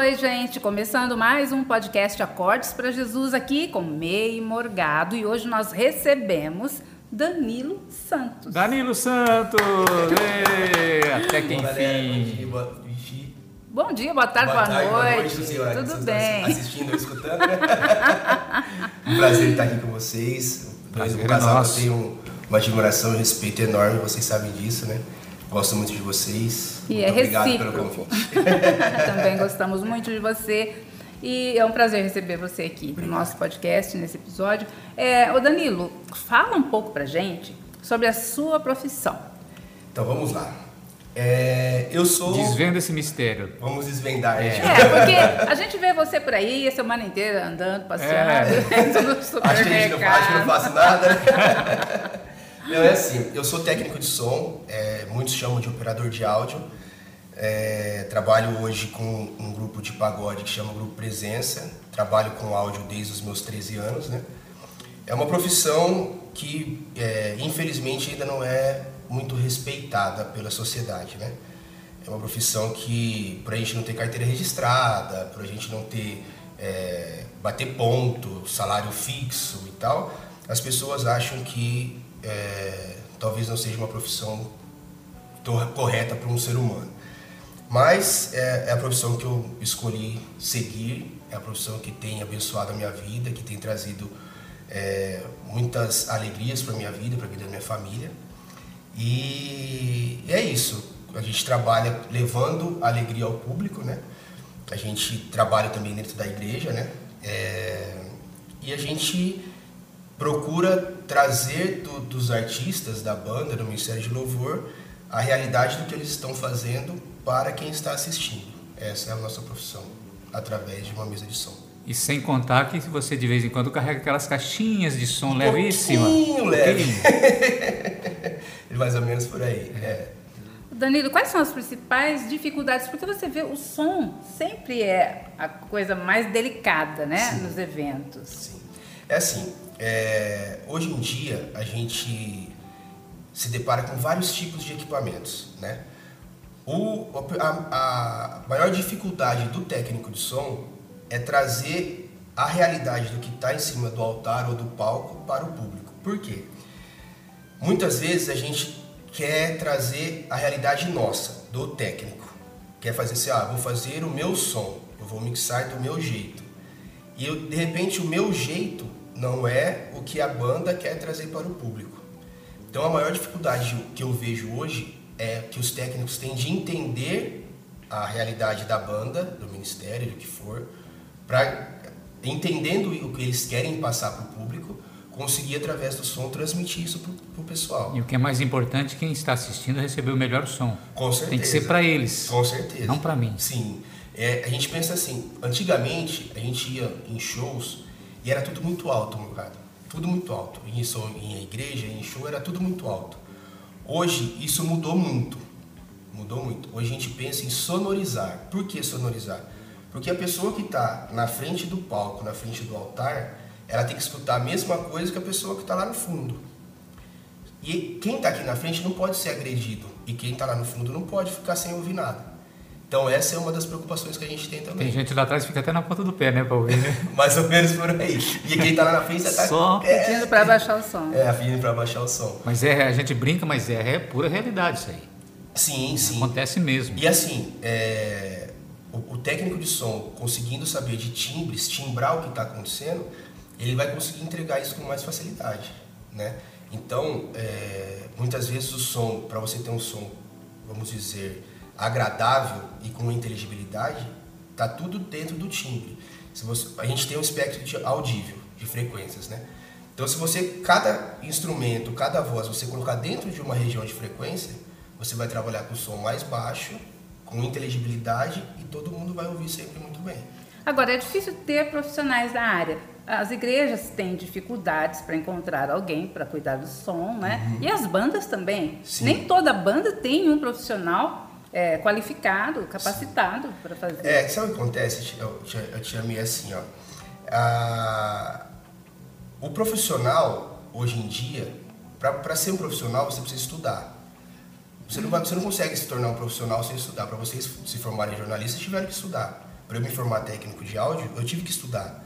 Oi, gente, começando mais um podcast Acordes para Jesus aqui com Mei Morgado e hoje nós recebemos Danilo Santos. Danilo Santos! Ei, até que enfim. bom dia, boa. Bom dia, boa tarde, boa, tarde, noite. senhora, Tudo vocês bem? Assistindo ou escutando, né? um prazer estar aqui com vocês. Prazer o é casal nosso. eu tenho uma admiração e respeito enorme, vocês sabem disso, né? Gosto muito de vocês. E muito é obrigado recíproco. pelo convite. Também gostamos muito de você. E é um prazer receber você aqui no nosso podcast, nesse episódio. É, ô Danilo, fala um pouco pra gente sobre a sua profissão. Então vamos lá. É, eu sou. Desvenda esse mistério. Vamos desvendar. É, gente. porque a gente vê você por aí a semana inteira andando, passeando, É. no Acho que a gente não, que não supermercado. faço nada. não, é assim, eu sou técnico de som, é, muitos chamam de operador de áudio. É, trabalho hoje com um grupo de pagode que chama Grupo Presença. Trabalho com áudio desde os meus 13 anos, né? É uma profissão que, é, infelizmente, ainda não é muito respeitada pela sociedade, né? É uma profissão que, para a gente não ter carteira registrada, para a gente não ter é, bater ponto, salário fixo e tal, as pessoas acham que é, talvez não seja uma profissão correta para um ser humano. Mas é, é a profissão que eu escolhi seguir, é a profissão que tem abençoado a minha vida, que tem trazido é, muitas alegrias para minha vida, para a vida da minha família. E é isso. A gente trabalha levando alegria ao público, né? A gente trabalha também dentro da igreja, né? É, e a gente procura trazer do- dos artistas da banda, do Ministério de Louvor, a realidade do que eles estão fazendo para quem está assistindo. Essa é a nossa profissão, através de uma mesa de som. E sem contar que você de vez em quando carrega aquelas caixinhas de som levíssima. pouquinho leve. Mais ou menos por aí. é. Danilo, quais são as principais dificuldades? Porque você vê, o som sempre é a coisa mais delicada, né, nos eventos. Sim. É assim, é, hoje em dia a gente se depara com vários tipos de equipamentos, né? O, a, a maior dificuldade do técnico de som é trazer a realidade do que está em cima do altar ou do palco para o público. Por quê? Muitas vezes a gente quer trazer a realidade nossa, do técnico. Quer fazer assim, ah, vou fazer o meu som, eu vou mixar do meu jeito. E eu, de repente o meu jeito não é o que a banda quer trazer para o público. Então a maior dificuldade que eu vejo hoje é que os técnicos têm de entender a realidade da banda, do ministério, do que for, para entendendo o que eles querem passar para o público, conseguir através do som transmitir isso para o pessoal. E o que é mais importante, quem está assistindo receber o melhor som. Com certeza. Tem que ser para eles. Com certeza. Não para mim. Sim. É, a gente pensa assim, antigamente a gente ia em shows e era tudo muito alto, molecada. Tudo muito alto. Em, som- em igreja, em show, era tudo muito alto. Hoje isso mudou muito. Mudou muito. Hoje a gente pensa em sonorizar. Por que sonorizar? Porque a pessoa que está na frente do palco, na frente do altar, ela tem que escutar a mesma coisa que a pessoa que está lá no fundo. E quem está aqui na frente não pode ser agredido. E quem está lá no fundo não pode ficar sem ouvir nada. Então essa é uma das preocupações que a gente tem também. Tem gente lá atrás que fica até na ponta do pé, né, para ouvir, né? Mais ou menos por aí. E quem está lá na frente está Só. é, Pedindo para baixar o som. é, afim para baixar o som. Mas é, a gente brinca, mas é, é pura realidade isso aí. Sim, sim. Acontece mesmo. E assim, é, o, o técnico de som conseguindo saber de timbres, timbrar o que está acontecendo, ele vai conseguir entregar isso com mais facilidade, né? Então, é, muitas vezes o som, para você ter um som, vamos dizer, agradável e com inteligibilidade, tá tudo dentro do timbre. Se você, a gente tem um espectro de audível, de frequências, né? Então, se você, cada instrumento, cada voz, você colocar dentro de uma região de frequência, você vai trabalhar com som mais baixo, com inteligibilidade e todo mundo vai ouvir sempre muito bem. Agora, é difícil ter profissionais da área. As igrejas têm dificuldades para encontrar alguém para cuidar do som, né? E as bandas também. Uhum. Sim. Nem toda banda tem um profissional é, qualificado, capacitado para fazer. É, sabe o que acontece, eu, tia- eu te amei assim, ó. Ah, o profissional, hoje em dia, para ser um profissional, você precisa estudar. Você não, você não consegue se tornar um profissional sem estudar. Para vocês se formarem jornalistas, tiveram que estudar. para eu me formar técnico de áudio, eu tive que estudar.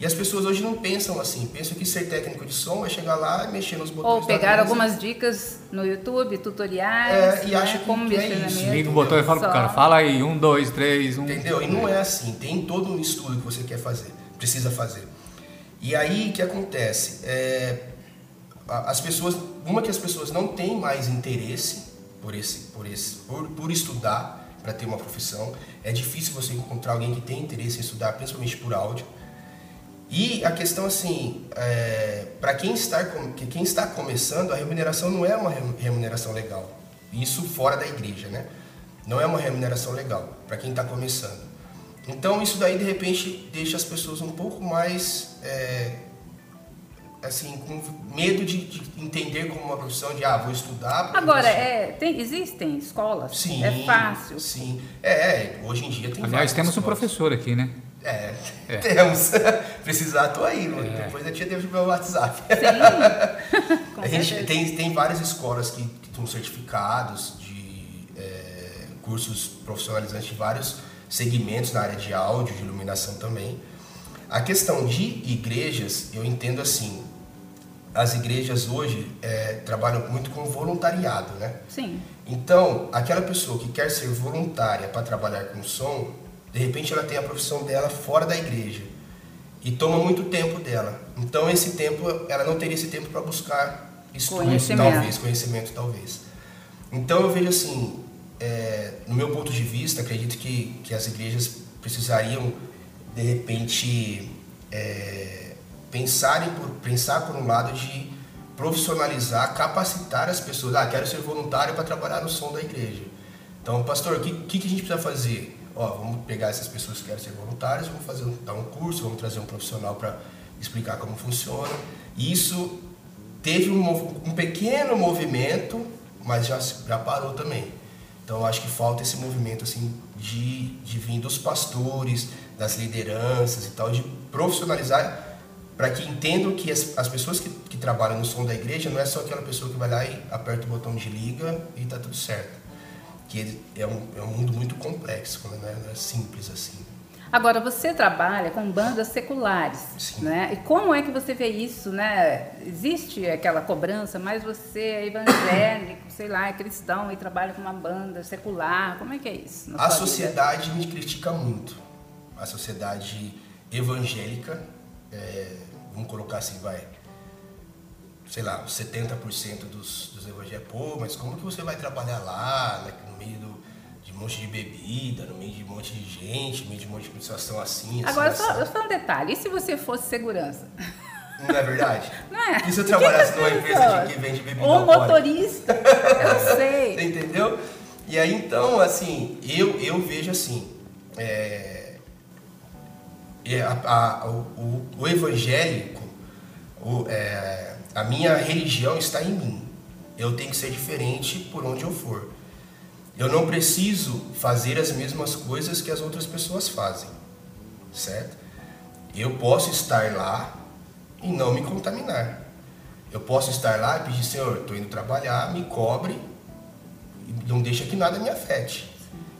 E as pessoas hoje não pensam assim, pensam que ser técnico de som é chegar lá e mexer nos botões. Ou pegar algumas dicas no YouTube, tutoriais. É, e né? acha que como que é isso. Liga o botão e fala pro cara, fala aí, um, dois, três, um. Entendeu? E não é assim, tem todo um estudo que você quer fazer, precisa fazer. E aí o que acontece? É, as pessoas, uma que as pessoas não têm mais interesse por esse, por esse, por, por estudar para ter uma profissão. É difícil você encontrar alguém que tem interesse em estudar, principalmente por áudio. E a questão assim, para quem está quem está começando, a remuneração não é uma remu- remuneração legal. Isso fora da igreja, né? Não é uma remuneração legal para quem está começando. Então isso daí de repente deixa as pessoas um pouco mais é, assim com medo de, de entender como uma profissão de ah vou estudar. Agora, é, tem, existem escolas? sim, É fácil. Sim, é, é, hoje em dia tem. Aliás, temos um escolas. professor aqui, né? É, É. temos. Precisar, tô aí. É. Depois a tia deixa o meu WhatsApp. Sim. Com a gente certeza. tem, tem várias escolas que, que estão certificados de é, cursos profissionalizantes de vários segmentos na área de áudio, de iluminação também. A questão de igrejas, eu entendo assim, as igrejas hoje é, trabalham muito com voluntariado, né? Sim. Então, aquela pessoa que quer ser voluntária para trabalhar com som, de repente ela tem a profissão dela fora da igreja e toma muito tempo dela. Então, esse tempo, ela não teria esse tempo para buscar estudo, Conhecimento. talvez, conhecimento, talvez. Então, eu vejo assim, é, no meu ponto de vista, acredito que, que as igrejas precisariam, de repente, é, pensarem por, pensar por um lado de profissionalizar, capacitar as pessoas. Ah, quero ser voluntário para trabalhar no som da igreja. Então, pastor, o que, que, que a gente precisa fazer? Ó, vamos pegar essas pessoas que querem ser voluntários, vamos fazer dar um curso, vamos trazer um profissional para explicar como funciona. Isso teve um, um pequeno movimento, mas já, já parou também. Então, acho que falta esse movimento assim de, de vir dos pastores, das lideranças e tal, de profissionalizar para que entendam que as, as pessoas que, que trabalham no som da igreja não é só aquela pessoa que vai lá e aperta o botão de liga e tá tudo certo. Que é um, é um mundo muito complexo, não é, não é simples assim. Agora, você trabalha com bandas seculares, Sim. né? E como é que você vê isso, né? Existe aquela cobrança, mas você é evangélico, sei lá, é cristão e trabalha com uma banda secular. Como é que é isso? A sua vida? sociedade me critica muito. A sociedade evangélica, é, vamos colocar assim, vai, sei lá, 70% dos, dos evangélicos, pô, mas como que você vai trabalhar lá, né, no meio do, de um monte de bebida, no meio de um monte de gente, no meio de um monte de situação assim, assim, Agora, só, assim. só um detalhe. E se você fosse segurança? Não é verdade? Não é? E se eu trabalhasse numa empresa de que vende bebida Ou alcoólica? motorista, eu Você sei. entendeu? E aí então, assim, eu, eu vejo assim, é, é, a- a- o, o- o evangélico, o, é, a minha religião está em mim. Eu tenho que ser diferente por onde eu for. Eu não preciso fazer as mesmas coisas que as outras pessoas fazem, certo? Eu posso estar lá e não me contaminar. Eu posso estar lá e pedir, Senhor, estou indo trabalhar, me cobre e não deixa que nada me afete.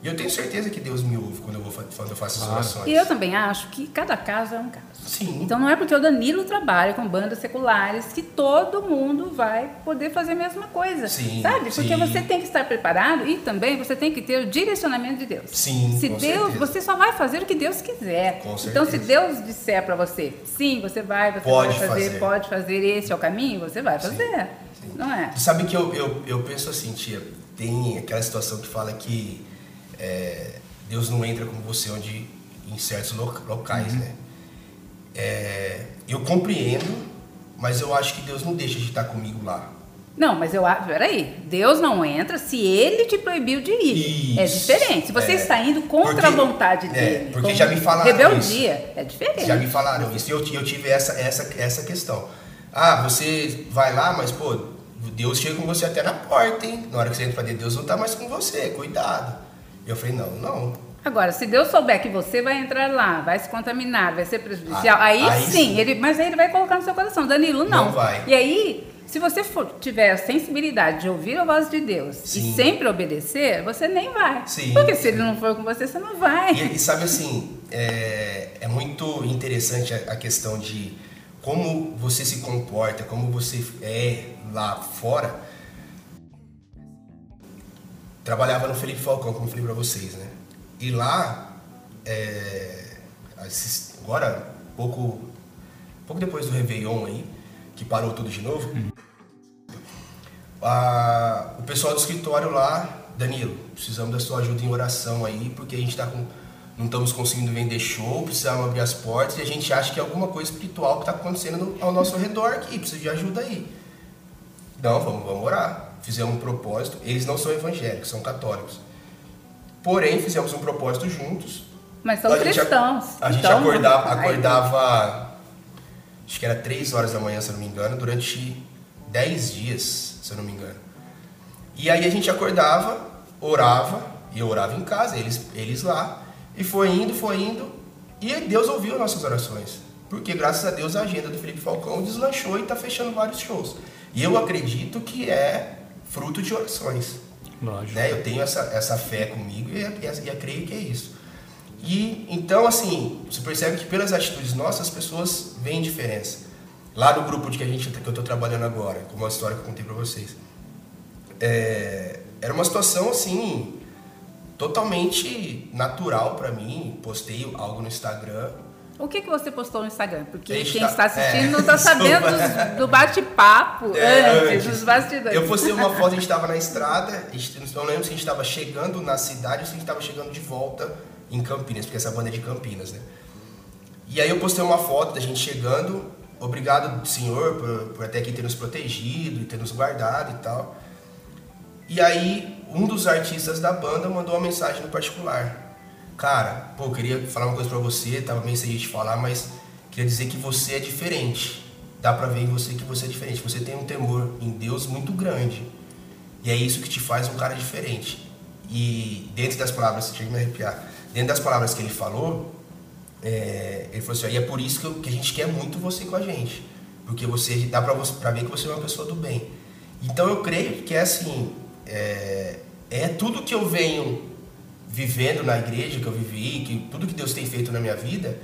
E eu tenho certeza que Deus me ouve quando eu, vou, quando eu faço as Claro. orações. E eu também acho que cada caso é um caso. Sim. Então não é porque o Danilo trabalha com bandas seculares que todo mundo vai poder fazer a mesma coisa. Sim, sabe? Porque sim. você tem que estar preparado e também você tem que ter o direcionamento de Deus. Sim, Se com Deus, certeza. você só vai fazer o que Deus quiser. Com então se certeza. Deus disser para você, sim, você vai, você Pode vai fazer, fazer. pode fazer, esse é o caminho, você vai Sim, fazer. sim. Não é? Sabe que eu, eu, eu penso assim, tia, tem aquela situação que fala que é, Deus não entra com você onde em certos lo- locais, né? É, eu compreendo, mas eu acho que Deus não deixa de estar comigo lá. Não, mas eu acho, peraí, Deus não entra se ele te proibiu de ir. É Isso. diferente. Se você É. está indo contra Porque- a vontade é, dele. porque com já me falaram Rebeldia, é diferente. Já me falaram isso eu, eu tive essa, essa, essa questão. Ah, você vai lá, mas pô, Deus chega com você até na porta, hein? Na hora que você entra pra dentro, Deus não tá mais com você, cuidado. E eu falei, não, não. Agora, se Deus souber que você vai entrar lá, vai se contaminar, vai ser prejudicial, Ah, aí, aí sim, sim. ele, mas aí ele vai colocar no seu coração, Danilo, não. Não vai. E aí, Se você for, tiver a sensibilidade de ouvir a voz de Deus Sim. e sempre obedecer, você nem vai. Sim, Porque se ele não for com você, você não vai. E, e sabe assim, é, é muito interessante a, a questão de como você se comporta, como você é lá fora. Trabalhava no Felipe Falcão, como eu falei pra vocês, né? E lá, é, agora, pouco, pouco depois do Réveillon aí, que parou tudo de novo, a- o pessoal do escritório lá, Danilo, precisamos da sua ajuda em oração aí, porque a gente tá com, não estamos conseguindo vender show, precisamos abrir as portas e a gente acha que é alguma coisa espiritual que está acontecendo ao nosso redor aqui, precisa de ajuda aí. Não, vamos, vamos orar. Fizemos um propósito. Eles não são evangélicos, são católicos. Porém, fizemos um propósito juntos. Mas são A gente cristãos. A gente então, acordava, ai, acordava, acho que era 3 horas da manhã, se eu não me engano, durante 10 dias, se eu não me engano. E aí a gente acordava, orava, e eu orava em casa, eles, eles lá, e foi indo, foi indo, e Deus ouviu nossas orações. Porque graças a Deus a agenda do Felipe Falcão deslanchou e está fechando vários shows. E eu acredito que é fruto de orações. Lógico. Né? Eu tenho essa, essa fé comigo e, e, e eu creio que é isso. E então, assim, você percebe que pelas atitudes nossas as pessoas veem diferença. Lá no grupo de que, a gente, que eu estou trabalhando agora, como a história que eu contei para vocês, é, era uma situação assim totalmente natural para mim. Postei algo no Instagram. O que, que você postou no Instagram? Porque gente quem tá- está assistindo é, não está sabendo dos- do bate-papo É, antes, dos bastidores. Eu postei uma foto, a gente estava na estrada, não lembro se a gente estava chegando na cidade ou se a gente estava chegando de volta em Campinas, porque essa banda é de Campinas, né? E aí eu postei uma foto da gente chegando, obrigado Senhor por, por até aqui ter nos protegido e ter nos guardado e tal. E aí um dos artistas da banda mandou uma mensagem no particular. Cara, pô, eu queria falar uma coisa pra você, tava meio sem gente falar, mas queria dizer que você é diferente. Dá pra ver em você que você é diferente. Você tem um temor em Deus muito grande. E é isso que te faz um cara diferente. E dentro das palavras, chega a me arrepiar, dentro das palavras que ele falou, é, ele falou assim, e é por isso que, eu- que a gente quer muito você com a gente. Porque você dá pra, você, pra ver que você é uma pessoa do bem. Então eu creio que é assim, é, é tudo que eu venho vivendo na igreja que eu vivi, que tudo que Deus tem feito na minha vida,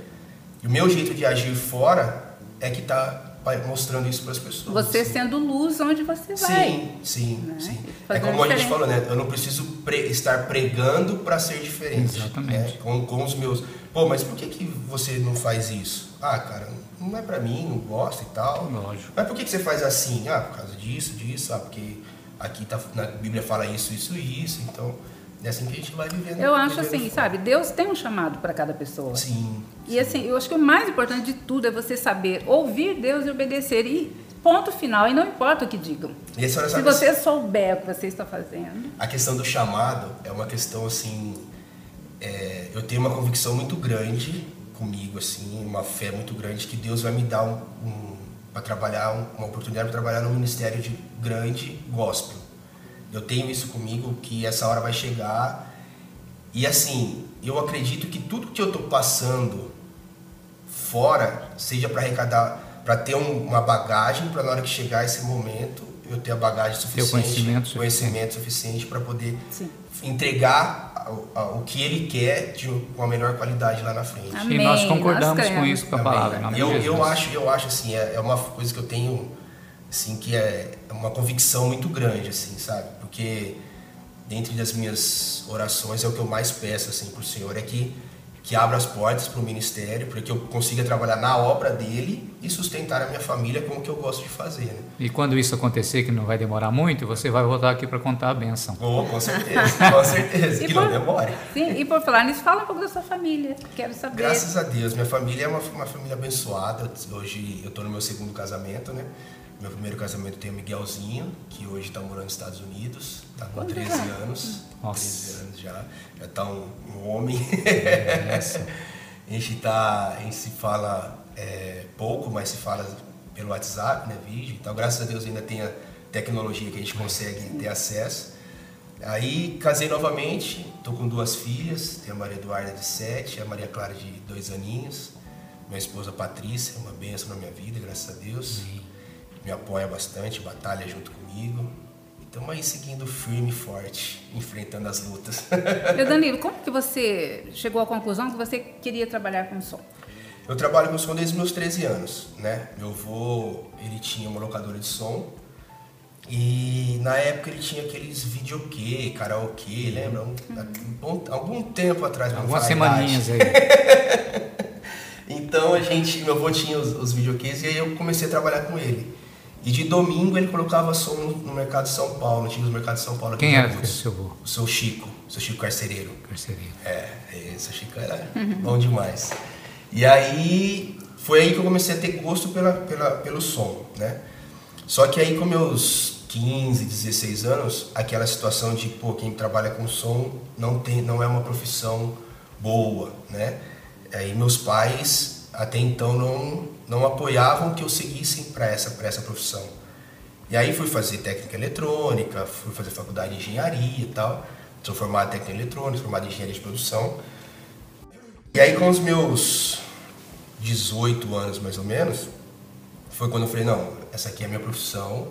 e o meu jeito de agir fora é que tá mostrando isso para as pessoas. Você assim. sendo luz onde você vai. Sim, sim, né? sim. É Fazendo como a gente diferença. falou, né? Eu não preciso pre- estar pregando para ser diferente. Exatamente. né? Com, com os meus. Pô, mas por que, que você não faz isso? Ah, cara, não é para mim, não gosto e tal. Lógico. Mas por que, que você faz assim? Ah, por causa disso, disso, ah, porque aqui tá, na Bíblia fala isso, isso e isso. Então, é assim que a gente vai vivendo. Eu acho vivendo assim, sabe? Deus tem um chamado para cada pessoa. Sim. E assim, eu acho que o mais importante de tudo é você saber ouvir Deus e obedecer. E ponto final. E não importa o que digam. E Se você souber o que você está fazendo. A questão do chamado é uma questão assim. é, eu tenho uma convicção muito grande comigo, assim, uma fé muito grande que Deus vai me dar um, um para trabalhar, um- uma oportunidade para trabalhar no ministério de grande gospel. Eu tenho isso comigo que essa hora vai chegar e assim eu acredito que tudo que eu estou passando fora seja para arrecadar, para ter um- uma bagagem para na hora que chegar esse momento eu ter a bagagem suficiente, conhecimento suficiente. conhecimento suficiente para poder Sim. entregar o que ele quer de uma melhor qualidade lá na frente. Amém. E nós concordamos nós com isso com a Amém. palavra. eu, eu acho, eu acho assim, é, é uma coisa que eu tenho, assim, que é uma convicção muito grande, assim, sabe? Porque dentre das minhas orações é o que eu mais peço, assim, pro Senhor é que que abra as portas para o ministério, para que eu consiga trabalhar na obra dele e sustentar a minha família com o que eu gosto de fazer, né? E quando isso acontecer, que não vai demorar muito, você vai voltar aqui para contar a benção. Oh, com certeza, com certeza, que por- não demore. Sim, e por falar nisso, fala um pouco da sua família. Quero saber. Graças a Deus, minha família é uma, uma família abençoada. Hoje eu estou no meu segundo casamento, né? Meu primeiro casamento tem o Miguelzinho, que hoje está morando nos Estados Unidos, está com Quantos 13 anos? Nossa. 13 anos já, já está um, um homem. Essa. a gente tá, a gente se fala é, pouco, mas se fala pelo WhatsApp, né, vídeo. Então, graças a Deus ainda tem a tecnologia que a gente consegue ter acesso. Aí casei novamente, tô com duas filhas, tenho a Maria Eduarda de 7, a Maria Clara de dois aninhos, minha esposa Patrícia, uma benção na minha vida, graças a Deus. Me apoia bastante, batalha junto comigo. Estamos aí seguindo firme e forte, enfrentando as lutas. E Danilo, como que você chegou à conclusão que você queria trabalhar com som? Eu trabalho com som desde meus 13 anos, né? Meu avô, ele tinha uma locadora de som e na época ele tinha aqueles videokê, karaokê, lembra? Um, um, algum tempo atrás. Algumas semaninhas aí. Então a gente, meu avô tinha os, os videokês e aí eu comecei a trabalhar com ele. E de domingo ele colocava som no, mercado de São Paulo, no antigo mercado de São Paulo. Quem em era esse seu avô? O seu Chico, o seu Chico Carcereiro. Carcereiro. É, esse Chico era bom demais. E aí foi aí que eu comecei a ter gosto pela, pela, pelo som, né? Só que aí com meus 15, 16 anos, aquela situação de, pô, quem trabalha com som não, tem, não é uma profissão boa, né? Aí meus pais até então não, não apoiavam que eu seguisse para essa, essa profissão. E aí fui fazer técnica eletrônica, fui fazer faculdade de engenharia e tal. Sou formado em técnica eletrônica, formado em engenharia de produção. E aí com os meus 18 anos mais ou menos, foi quando eu falei, não, essa aqui é a minha profissão,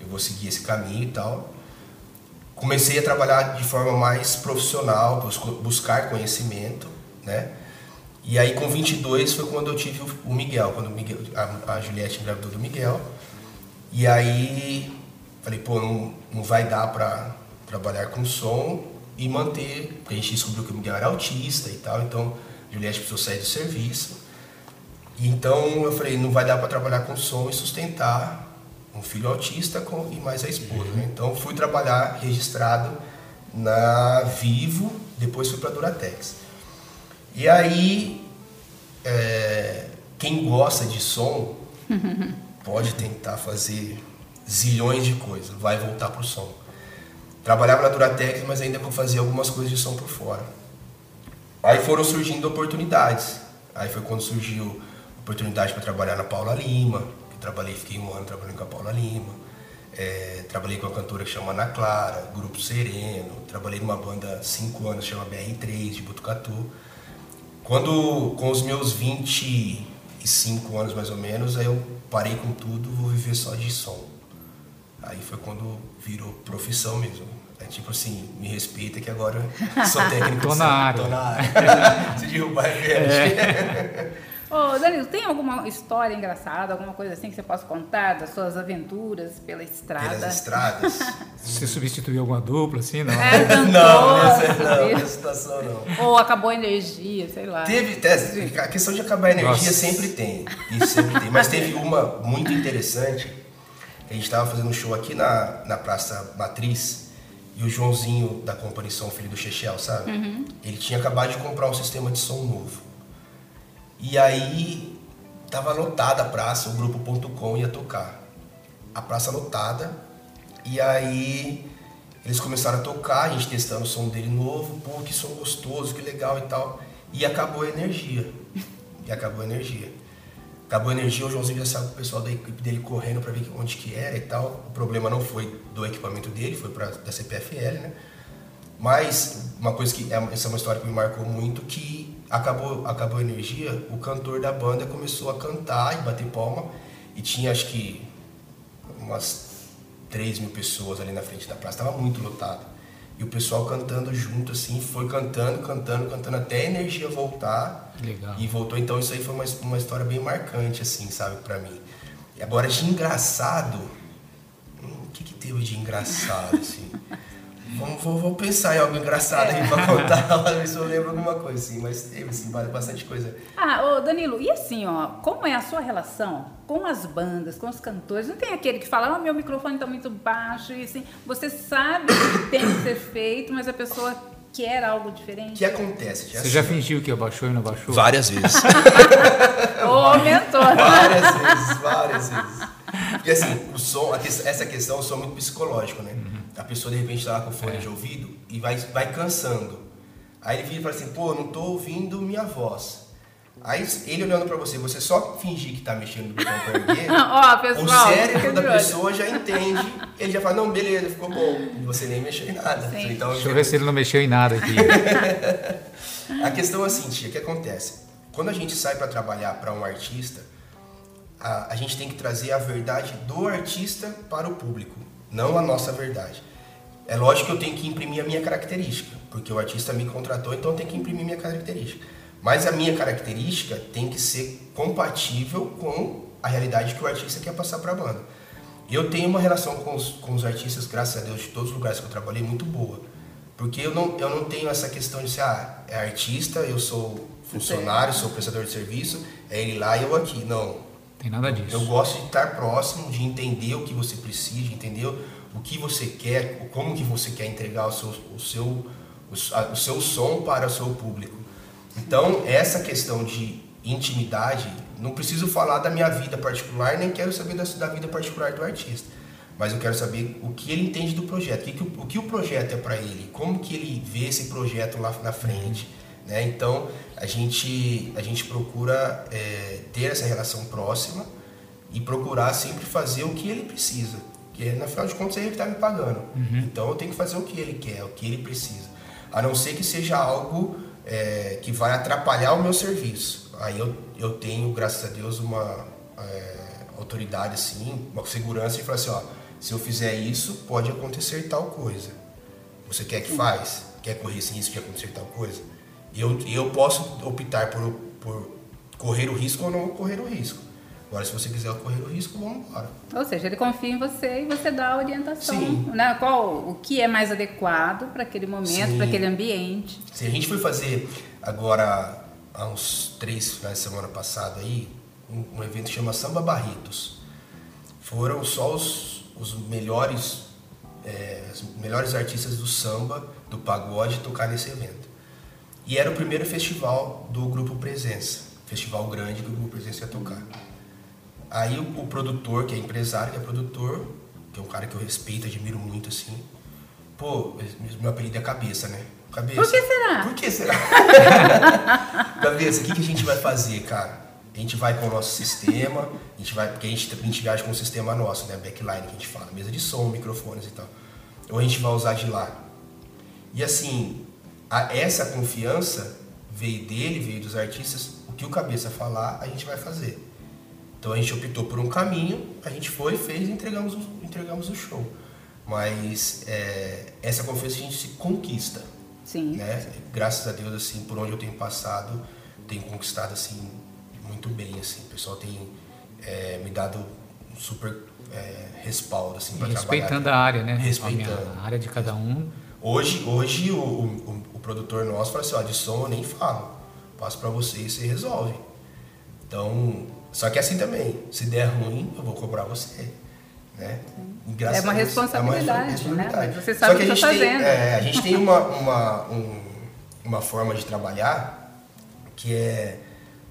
eu vou seguir esse caminho e tal. Comecei a trabalhar de forma mais profissional, buscar conhecimento, né? E aí com 22 foi quando eu tive o- Miguel, quando o Miguel, a, a Juliette engravidou do Miguel. E aí falei, pô, não, não vai dar pra trabalhar com som e manter, porque a gente descobriu que o Miguel era autista e tal, então a Juliette precisou sair do serviço. E então eu falei, não vai dar para trabalhar com som e sustentar um filho autista com, e mais a esposa. né? Então fui trabalhar registrado na Vivo, depois fui para Duratex. E aí, é, quem gosta de som pode tentar fazer zilhões de coisas, vai voltar pro som. Trabalhava na Duratex, mas ainda vou fazer algumas coisas de som por fora. Aí foram surgindo oportunidades. Aí foi quando surgiu oportunidade para trabalhar na Paula Lima, que trabalhei, fiquei um ano trabalhando com a Paula Lima. É, trabalhei com uma cantora que chama Ana Clara, Grupo Sereno. Trabalhei numa banda há cinco anos, chama BR3, de Botucatu. Quando, com os meus 25 anos mais ou menos, aí eu parei com tudo, vou viver só de som. Aí foi quando virou profissão mesmo. É tipo assim, me respeita que agora eu sou técnico Tô na área. Tô na área. Se derrubar é pênalti. Ô, Danilo, tem alguma história engraçada, alguma coisa assim que você possa contar das suas aventuras pela estrada? Pelas estradas. Você substituiu alguma dupla, assim, não? É, cantor, Não, nessa, não, nessa situação não. Ou acabou a energia, sei lá. Teve, te- a questão de acabar a energia Nossa. sempre tem. Isso sempre tem. Mas teve uma muito interessante. A gente estava fazendo um show aqui na, na Praça Matriz e o Joãozinho da Company Som, filho do Chechel, sabe? Ele tinha acabado de comprar um sistema de som novo. E aí tava lotada a praça, o grupo ponto .com ia tocar. A praça lotada. E aí eles começaram a tocar, a gente testando o som dele novo, pô, que som gostoso, que legal e tal. E acabou a energia. E acabou a energia. Acabou a energia, o Joãozinho já saiu com o pessoal da equipe dele correndo para ver onde que era e tal. O problema não foi do equipamento dele, foi pra, da CPFL, né? Mas uma coisa que é- essa é uma história que me marcou muito que acabou acabou a energia, o cantor da banda começou a cantar e bater palma e tinha acho que umas 3 mil pessoas ali na frente da praça, estava muito lotado. E o pessoal cantando junto assim, foi cantando, cantando, cantando até a energia voltar. Legal. E voltou, então isso aí foi uma, uma história bem marcante assim, sabe, pra mim. E agora de engraçado, hum, o que que teve de engraçado assim? Vamos, vou, vou pensar em algo engraçado aí pra contar, pra ver se eu lembro alguma coisa, assim. Mas teve, assim, vale bastante coisa. Ah, ô Danilo, e assim, ó, como é a sua relação com as bandas, com os cantores? Não tem aquele que fala, oh, meu microfone tá muito baixo, e assim, você sabe o que tem que ser feito, mas a pessoa quer algo O diferente? que acontece? Você já fingiu que abaixou e não abaixou? Várias vezes. Ou aumentou. várias vezes, várias vezes. Porque assim, o som, essa questão, o som é muito psicológico, né? A pessoa de repente tá lá com fone de ouvido e vai, vai cansando. Aí ele vira e fala assim, pô, não tô ouvindo minha voz. Aí ele olhando pra você, você só fingir que tá mexendo no botão pra erguer, Ó, pessoal, o cérebro da pessoa já entende, ele já fala, não, beleza, ficou bom. E você nem mexeu em nada. Sim. Então, Deixa eu ver se ele não mexeu em nada aqui. a questão é assim, tia, o que acontece? Quando a gente sai para trabalhar para um artista, a, a gente tem que trazer a verdade do artista para o público, não a nossa verdade. É lógico que eu tenho que imprimir a minha característica, porque o artista me contratou, então eu tenho que imprimir minha característica. Mas a minha característica tem que ser compatível com a realidade que o artista quer passar para a banda. Eu tenho uma relação com os, com os artistas, graças a Deus, de todos os lugares que eu trabalhei, muito boa. Porque eu não, eu não tenho essa questão de ser, ah, é artista, eu sou funcionário, sou prestador de serviço, é ele lá e eu aqui. Não. Tem nada disso. Eu gosto de estar próximo, de entender o que você precisa, de entender o que você quer, como que você quer entregar o seu, o seu, o seu som para o seu público. Então, essa questão de intimidade, não preciso falar da minha vida particular, nem quero saber da, da vida particular do artista. Mas eu quero saber o que ele entende do projeto, o que, o, o, que o projeto é para ele, como que ele vê esse projeto lá na frente. Né? Então, a gente, a gente procura é, ter essa relação próxima e procurar sempre fazer o que ele precisa. Porque, na final de contas, é ele que está me pagando. Uhum. Então, eu tenho que fazer o que ele quer, o que ele precisa. A não ser que seja algo é, que vai atrapalhar o meu serviço. Aí eu, eu tenho, graças a Deus, uma é, autoridade, assim, uma segurança de falar assim, ó, se eu fizer isso, pode acontecer tal coisa. Você quer que faz? Quer correr sem risco de acontecer tal coisa? Eu, eu posso optar por, por correr o risco ou não correr o risco. Agora, se você quiser correr o risco, vamos embora. Ou seja, ele confia em você e você dá a orientação. Sim. Né? Qual, o que é mais adequado para aquele momento, para aquele ambiente. Se a gente foi fazer agora, há uns três finais de semana passado aí, um, um evento que chama Samba Barritos. Foram só os, os melhores, é, os melhores artistas do samba, do pagode, tocar nesse evento. E era o primeiro festival do Grupo Presença, festival grande que o Grupo Presença ia tocar. Aí o, o, produtor, que é empresário, que é produtor, que é um cara que eu respeito, admiro muito, assim. Pô, meu apelido é Cabeça, né? Cabeça. Por que será? Por que será? Cabeça, o que, que a gente vai fazer, cara? A gente vai com o nosso sistema, a gente vai, porque a gente, a gente viaja com o sistema nosso, né? Backline que a gente fala, mesa de som, microfones e tal. Ou a gente vai usar de lá. E assim, a, essa confiança veio dele, veio dos artistas. O que o cabeça falar, a gente vai fazer. Então a gente optou por um caminho, a gente foi, fez e entregamos, entregamos o show. Mas é, essa confiança a gente se conquista. Sim. Né? Graças a Deus, assim, por onde eu tenho passado, tenho conquistado assim muito bem. Assim. O pessoal tem é, me dado um super é, respaldo assim, para trabalhar. Respeitando a área, né? Respeitando. A área de cada um. Hoje, hoje o, o, o produtor nosso fala assim, ó, de som eu nem falo. Passo para você e você resolve. Então, só que assim também, se der ruim, eu vou cobrar você. Né? é uma responsabilidade, é uma responsabilidade. Né? Você sabe Só que o que está fazendo. É, a gente tem uma, uma, um, uma forma de trabalhar que é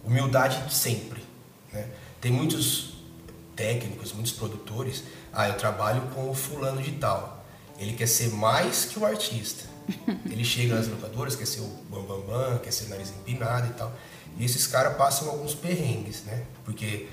humildade sempre. Né? Tem muitos técnicos, muitos produtores, ah, eu trabalho com o fulano de tal. Ele quer ser mais que o artista. Ele chega nas locadoras, quer ser o bambambam, bam, bam, quer ser nariz empinado e tal. E esses caras passam alguns perrengues, né? Porque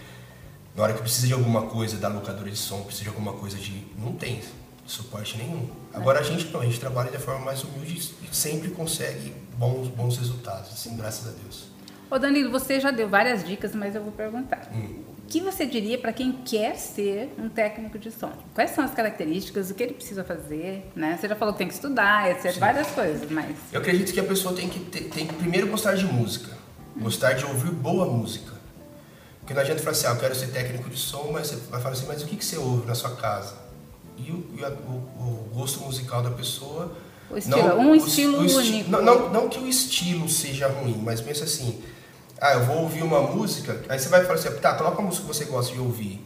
na hora que precisa de alguma coisa da locadora de som, precisa de alguma coisa de. Não tem suporte nenhum. Agora a gente não, a gente trabalha de forma mais humilde e sempre consegue bons, bons resultados, assim, graças a Deus. Ô Danilo, você já deu várias dicas, mas eu vou perguntar. Hum. O que você diria para quem quer ser um técnico de som? Quais são as características, o que ele precisa fazer? Né? Você já falou que tem que estudar, etc. Sim. Várias coisas, mas. Eu acredito que a pessoa tem que, ter, tem que primeiro gostar de música, gostar de ouvir boa música. Porque não adianta falar assim, ah, eu quero ser técnico de som, mas você vai falar assim, mas o que, que você ouve na sua casa? E o, e a, o, o gosto musical da pessoa. O estilo, não, um estilo o, único. Não, não, não, que o estilo seja ruim, mas pensa assim, ah, eu vou ouvir uma música, aí você vai falar assim, tá, coloca uma música que você gosta de ouvir.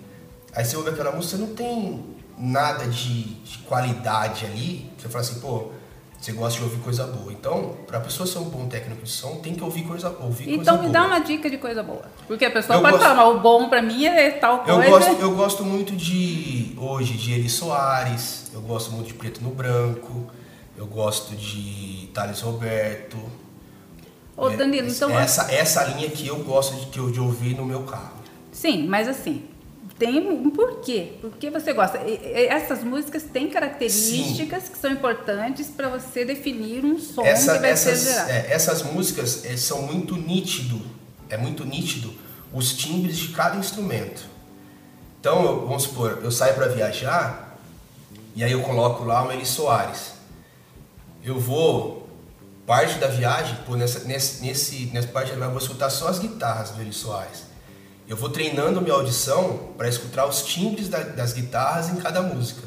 Aí você ouve aquela música, você não tem nada de, de qualidade ali, você fala assim, pô, você gosta de ouvir coisa boa. Então, para a pessoa ser um bom técnico de som, tem que ouvir coisa, ouvir então, coisa boa. Então, me dá uma dica de coisa boa. Porque a pessoa eu pode gosto, falar, o bom para mim é tal coisa. Eu gosto, eu gosto muito de, hoje, de Eli Soares, eu gosto muito de Preto no Branco, eu gosto de Thales Roberto. Ô, Danilo, então... Essa, essa linha que eu gosto de, que eu, de ouvir no meu carro. Sim, mas assim, tem um porquê. Por que você gosta? Essas músicas têm características Sim. que são importantes para você definir um som Essa, que vai essas, ser gerado. É, essas músicas é, são muito nítido, é muito nítido os timbres de cada instrumento. Então, eu- vamos supor, eu saio para viajar e aí eu coloco lá o Eli Soares. Eu vou, parte da viagem, pô, nessa, nesse, nesse, nessa parte da viagem, eu vou escutar só as guitarras do Eli Soares. Eu vou treinando minha audição para escutar os timbres da- das guitarras em cada música.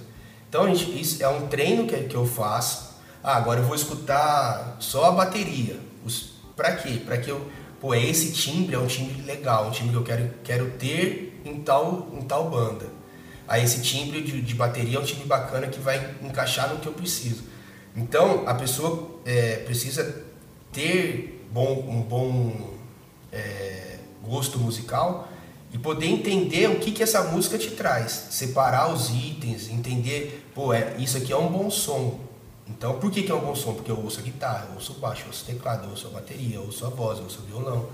Então, gente, isso é um treino que, que eu faço. Ah, agora eu vou escutar só a bateria. Os, pra quê? Pra que eu. Pô, é esse timbre, é um timbre legal, um timbre que eu quero, quero ter em tal, em tal banda. Aí esse timbre de, de bateria é um timbre bacana que vai encaixar no que eu preciso. Então, a pessoa é, precisa ter bom, um bom é, gosto musical e poder entender o que, que essa música te traz. Separar os itens, entender, pô, é, isso aqui é um bom som. Então, por que, que é um bom som? Porque eu ouço a guitarra, eu ouço o baixo, eu ouço o teclado, eu ouço a bateria, eu ouço a voz, eu ouço o violão.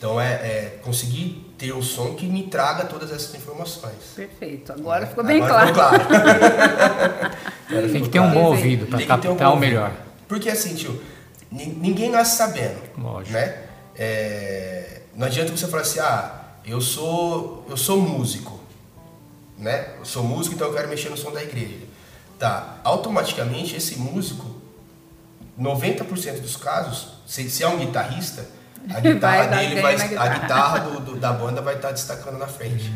Então, é, é conseguir ter um som que me traga todas essas informações. Perfeito. Agora ficou bem Agora claro. ficou claro. Agora Tem que ter um claro. bom ouvido para um captar bom o melhor. Porque assim, tio, ni- ninguém nasce sabendo. Lógico. Né? É, não adianta você falar assim, ah, eu sou, eu sou músico. Né? Eu sou músico, então eu quero mexer no som da igreja. Tá, automaticamente esse músico, 90% dos casos, se, se é um guitarrista, a Vai guitarra dar dele vai, na a guitarra. guitarra do- do- da banda vai estar destacando na frente.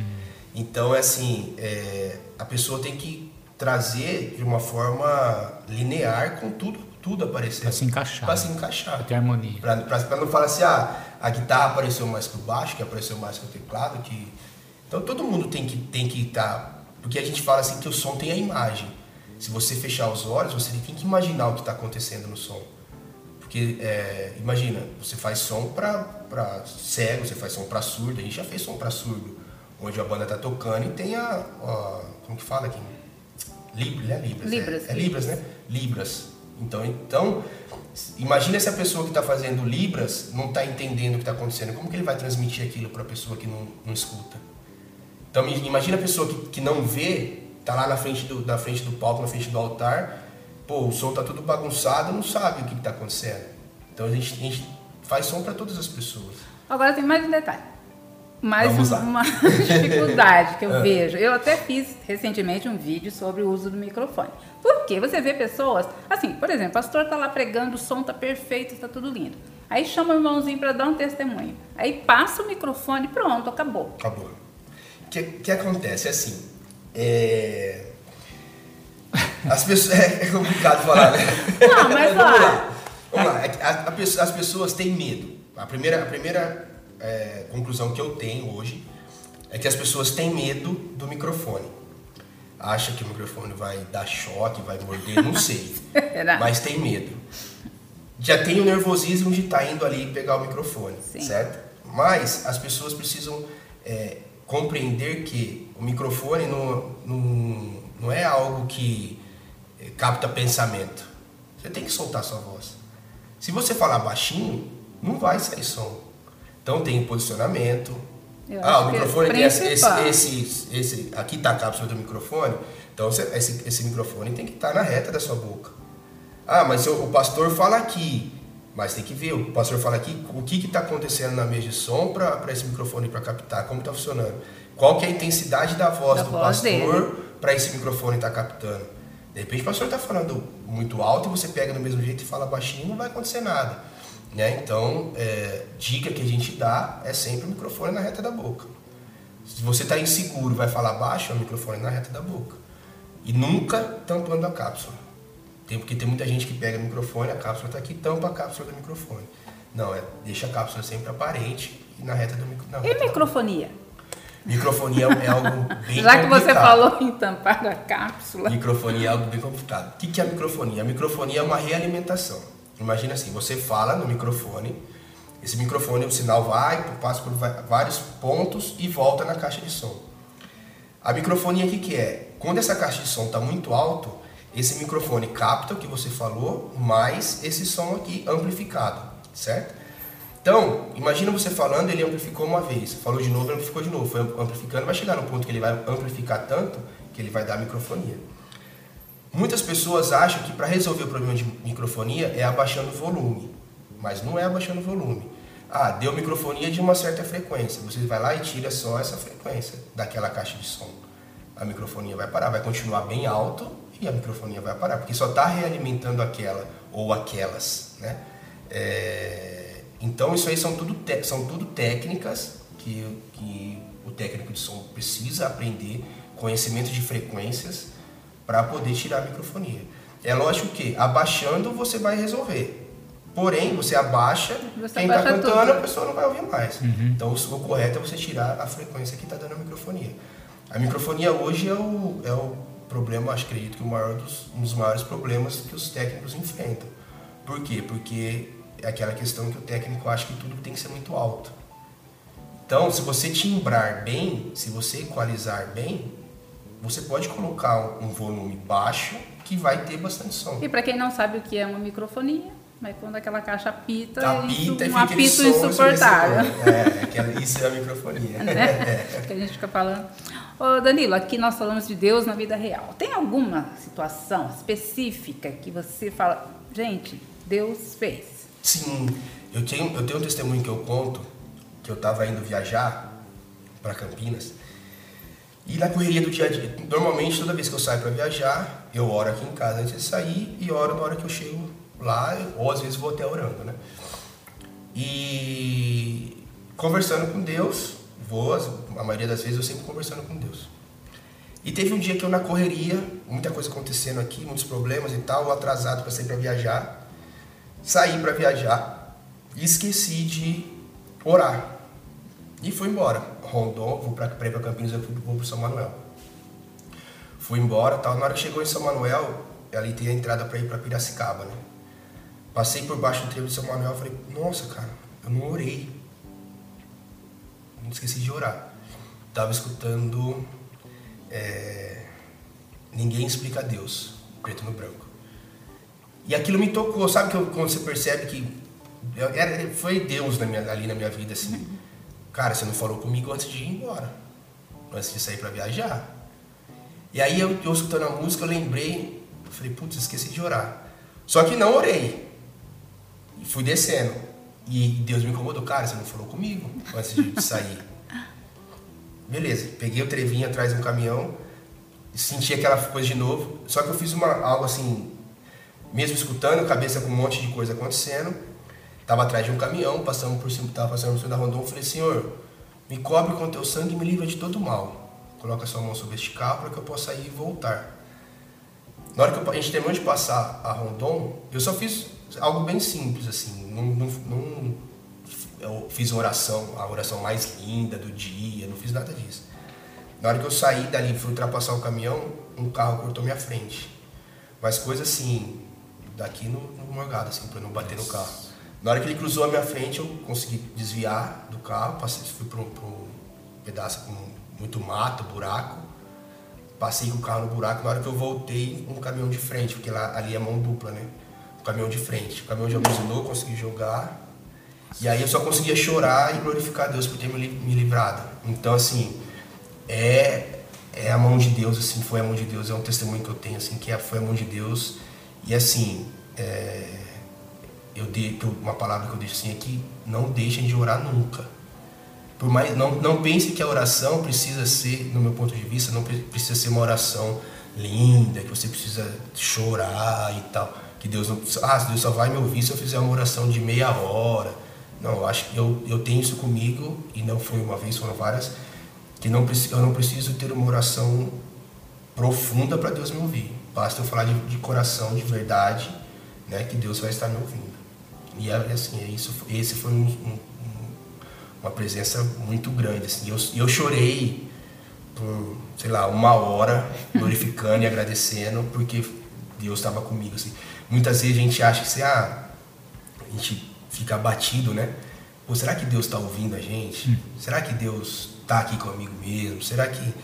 Então, é assim, é, a pessoa tem que trazer de uma forma linear com tudo, tudo aparecendo. Pra se encaixar. Pra se encaixar. Pra ter harmonia. Pra, pra, pra não falar assim, ah, a guitarra apareceu mais que o baixo, que apareceu mais que o teclado, que... Então todo mundo tem que tem que estar... Porque a gente fala assim que o som tem a imagem. Se você fechar os olhos, você tem que imaginar o que está acontecendo no som. Porque, é, imagina, você faz som para cego, você faz som para surdo, a gente já fez som para surdo, onde a banda tá tocando e tem a, a- como que fala aqui? Libras, né? Libras. é- Libras. É, Libras, né? Libras. Então, então imagina se a pessoa que está fazendo Libras não está entendendo o que está acontecendo. Como que ele vai transmitir aquilo para a pessoa que não, não escuta? Então, imagina a pessoa que, que não vê, tá lá na frente, do, na frente do palco, na frente do altar, pô, o som tá tudo bagunçado, não sabe o que, que tá acontecendo. Então, a gente, a gente faz som para todas as pessoas. Agora tem mais um detalhe. Mais uma dificuldade que eu Ah. vejo. Eu até fiz recentemente um vídeo sobre o uso do microfone. Porque você vê pessoas, assim, por exemplo, o pastor tá lá pregando, o som tá perfeito, tá tudo lindo. Aí chama o irmãozinho para dar um testemunho. Aí passa o microfone, pronto, acabou. Acabou. O que, que acontece? É assim, é... As pessoas... É complicado falar, né? Não, mas vamos ó. lá. Vamos lá. É a- a as pessoas têm medo. A primeira, a primeira é, conclusão que eu tenho hoje é que as pessoas têm medo do microfone. Acha que o microfone vai dar choque, vai morder, não sei. Mas tem medo. Já tem o nervosismo de estar indo ali pegar o microfone, Sim. certo? Mas as pessoas precisam é, compreender que o microfone não, não, não é algo que é, capta pensamento. Você tem que soltar sua voz. Se você falar baixinho, não vai sair som. Então tem posicionamento. Eu ah, o é microfone tem esse, esse, esse, Aqui está a cápsula do microfone. Então esse, esse microfone tem que estar na reta da sua boca. Ah, mas o, o pastor fala aqui. Mas tem que ver, o pastor fala aqui o que está acontecendo na mesa de som para esse microfone para captar, como está funcionando. Qual que é a intensidade da voz Da do voz pastor para esse microfone estar captando. De repente o pastor está falando muito alto e você pega do mesmo jeito e fala baixinho, não vai acontecer nada. Né? Então, é, dica que a gente dá é sempre o microfone na reta da boca. Se você está inseguro vai falar baixo, é o microfone na reta da boca. E nunca tampando a cápsula. Tem, porque tem muita gente que pega o microfone, a cápsula está aqui, tampa a cápsula do microfone. Não, é deixa a cápsula sempre aparente e na reta do micro- na E microfonia? Microfonia é algo bem Já que você complicado. falou em tampar a cápsula. Microfonia é algo bem complicado. O que é a microfonia? A microfonia é uma realimentação. Imagina assim, você fala no microfone, esse microfone, o sinal vai, passa por vários pontos e volta na caixa de som. A microfonia o que, que é? Quando essa caixa de som está muito alto, esse microfone capta o que você falou, mais esse som aqui amplificado, certo? Então, imagina você falando, ele amplificou uma vez, falou de novo, amplificou de novo, foi amplificando, vai chegar no ponto que ele vai amplificar tanto que ele vai dar microfonia. Muitas pessoas acham que para resolver o problema de microfonia é abaixando o volume, mas não é abaixando o volume. Ah, deu microfonia de uma certa frequência. Você vai lá e tira só essa frequência daquela caixa de som. A microfonia vai parar, vai continuar bem alto e a microfonia vai parar, porque só está realimentando aquela ou aquelas, né? É, então isso aí são tudo, são tudo técnicas que, que o técnico de som precisa aprender, conhecimento de frequências para poder tirar a microfonia. É lógico que abaixando você vai resolver. Porém, você abaixa, você quem está cantando, tudo. a pessoa não vai ouvir mais. Uhum. Então, o correto é você tirar a frequência que está dando a microfonia. A microfonia hoje é o, é o problema, acho, acredito que o maior dos, um dos maiores problemas que os técnicos enfrentam. Por quê? Porque é aquela questão que o técnico acha que tudo tem que ser muito alto. Então, se você timbrar bem, se você equalizar bem, você pode colocar um volume baixo que vai ter bastante som. E para quem não sabe o que é uma microfonia, mas quando aquela caixa apita, apita um apito insuportável. É, isso é a microfonia. Né? É. Que a gente fica falando. Ô Danilo, aqui nós falamos de Deus na vida real. Tem alguma situação específica que você fala, gente, Deus fez? Sim, eu tenho, eu tenho um testemunho que eu conto, que eu estava indo viajar para Campinas, e na correria do dia a dia, normalmente toda vez que eu saio para viajar, eu oro aqui em casa antes de sair e oro na hora que eu chego lá, ou às vezes vou até orando, né? E conversando com Deus, vou, a maioria das vezes eu sempre conversando com Deus. E teve um dia que eu na correria, muita coisa acontecendo aqui, muitos problemas e tal, atrasado para sair para viajar, saí para viajar e esqueci de orar. E fui embora. Rondon, vou para Campinas, eu vou para São Manuel. Fui embora, tal. Na hora que chegou em São Manuel, ali tem a entrada para ir para Piracicaba, né? Passei por baixo do trevo de São Manuel e falei, nossa, cara, eu não orei. Não esqueci de orar. Tava escutando é, Ninguém Explica Deus, preto no branco. E aquilo me tocou, sabe que eu, quando você percebe que era, foi Deus na minha, ali na minha vida, assim. Cara, você não falou comigo antes de ir embora, antes de sair para viajar. E aí eu, eu escutando a música, eu lembrei, eu falei, putz, esqueci de orar. Só que não orei. E fui descendo. E Deus me incomodou, cara, você não falou comigo antes de sair. Beleza, peguei o trevinho atrás um caminhão, senti aquela coisa de novo, só que eu fiz uma, algo assim, mesmo escutando, cabeça com um monte de coisa acontecendo, tava atrás de um caminhão, passando por cima, tava passando por cima da Rondon, falei, Senhor, me cobre com teu sangue e me livra de todo mal. Coloca sua mão sobre este carro para que eu possa ir e voltar. Na hora que eu, a gente terminou de passar a Rondon, eu só fiz algo bem simples, assim. Não, não, não, eu fiz oração, a oração mais linda do dia, não fiz nada disso. Na hora que eu saí dali e fui ultrapassar o caminhão, um carro cortou minha frente. Mas coisa assim, daqui no, no morgado, assim, pra não bater no carro. Na hora que ele cruzou a minha frente, eu consegui desviar do carro, passei, fui para um pedaço com muito mato, buraco. Passei com o carro no buraco. Na hora que eu voltei, um caminhão de frente, porque lá, ali é mão dupla, né? o caminhão de frente. O caminhão já buzinou, consegui jogar. E aí eu só conseguia chorar e glorificar a Deus por ter me, me livrado. Então, assim, é, é a mão de Deus, assim, foi a mão de Deus, é um testemunho que eu tenho, assim, que é, foi a mão de Deus. E assim, é, eu dei, uma palavra que eu deixo assim é não deixem de orar nunca. Por mais, não, não pense que a oração precisa ser, no meu ponto de vista, não precisa ser uma oração linda, que você precisa chorar e tal que Deus não. Ah, Deus só vai me ouvir se eu fizer uma oração de meia hora. Não, eu acho que eu, eu tenho isso comigo, e não foi uma vez, foram várias, que não, eu não preciso ter uma oração profunda para Deus me ouvir. Basta eu falar de, de, coração, de verdade, né, que Deus vai estar me ouvindo. E é assim, é isso, esse foi um, um, uma presença muito grande. Assim. Eu, eu chorei por, sei lá, uma hora, glorificando e agradecendo, porque Deus estava comigo. Assim. Muitas vezes a gente acha que, assim, ah, a gente fica abatido, né? Pô, será que Deus está ouvindo a gente? Hum. Será que Deus está aqui comigo mesmo? Será que,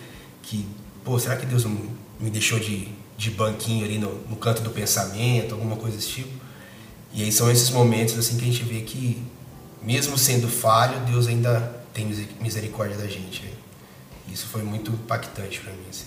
que pô, será que Deus não me deixou de, de banquinho ali no, no canto do pensamento, alguma coisa desse tipo? E aí são esses momentos assim que a gente vê que, mesmo sendo falho, Deus ainda tem misericórdia da gente. Isso foi muito impactante para mim, assim.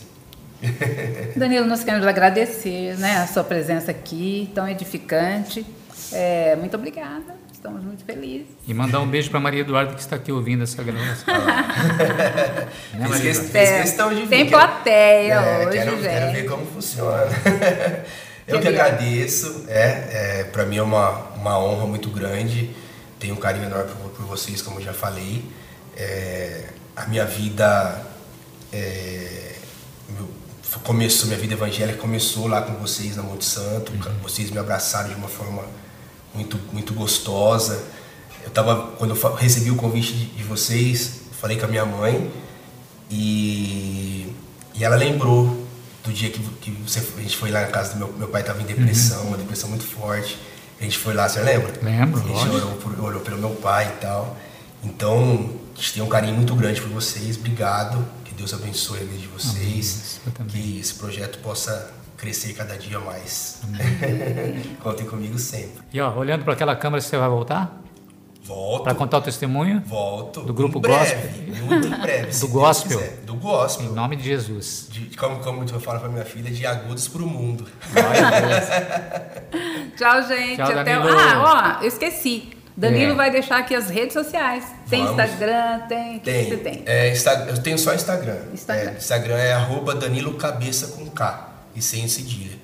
Danilo, nós queremos agradecer né, a sua presença aqui, tão edificante. É, muito obrigada. Estamos muito felizes. E mandar um beijo para Maria Eduarda que está aqui ouvindo essa gravação. né, Maria? Fez questão de Tem plateia é, hoje, quero, gente. Quero ver como funciona. Eu que agradeço, é, é para mim é uma, uma honra muito grande, tenho um carinho enorme por, por vocês, como eu já falei. É, a minha vida é, meu, começou, minha vida evangélica começou lá com vocês na Monte Santo, uhum. vocês me abraçaram de uma forma muito, muito gostosa. Eu tava, quando eu recebi o convite de, de vocês, falei com a minha mãe e, e ela lembrou do dia que, que você, a gente foi lá na casa do meu, meu pai estava em depressão, uhum. uma depressão muito forte. A gente foi lá, você lembra? Lembro. A gente orou, por, orou, pelo meu pai e tal. Então, a gente tem um carinho muito grande por vocês. Obrigado. Que Deus abençoe a vida de vocês. Amém. Que esse projeto possa crescer cada dia mais. Contem comigo sempre. E ó, olhando para aquela câmera, você vai voltar? Volto. Para contar o testemunho? Volto. Do grupo em breve, Gospel? Muito em breve. Do Gospel? Do Gospel. Em nome de Jesus. De, como, como eu falo para minha filha, de agudos para o mundo. Tchau, gente. Tchau, Até... Danilo. Ah, ó, eu esqueci. Danilo É. vai deixar aqui as redes sociais. Tem Vamos. Instagram, tem. O que Tem. você tem? É, eu tenho só Instagram. Instagram. É, Instagram é arroba Danilo Cabeça com K e sem cedilha.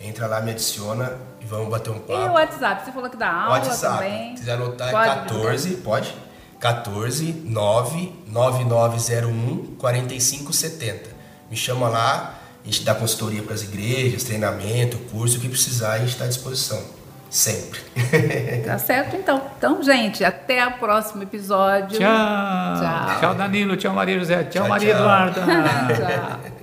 Entra lá, me adiciona e vamos bater um E o papo. WhatsApp? Você falou que dá aula WhatsApp. também. Se quiser anotar, Pode é 14, pode? 14 9 9901 4570. Me chama lá, a gente dá consultoria para as igrejas, treinamento, curso, o que precisar, a gente está à disposição. Sempre. Tá certo, então. Então, gente, até o próximo episódio. Tchau. Tchau. Tchau, Danilo. Tchau, Maria José. Tchau, Tchau, Maria tchau. Eduarda. Tchau.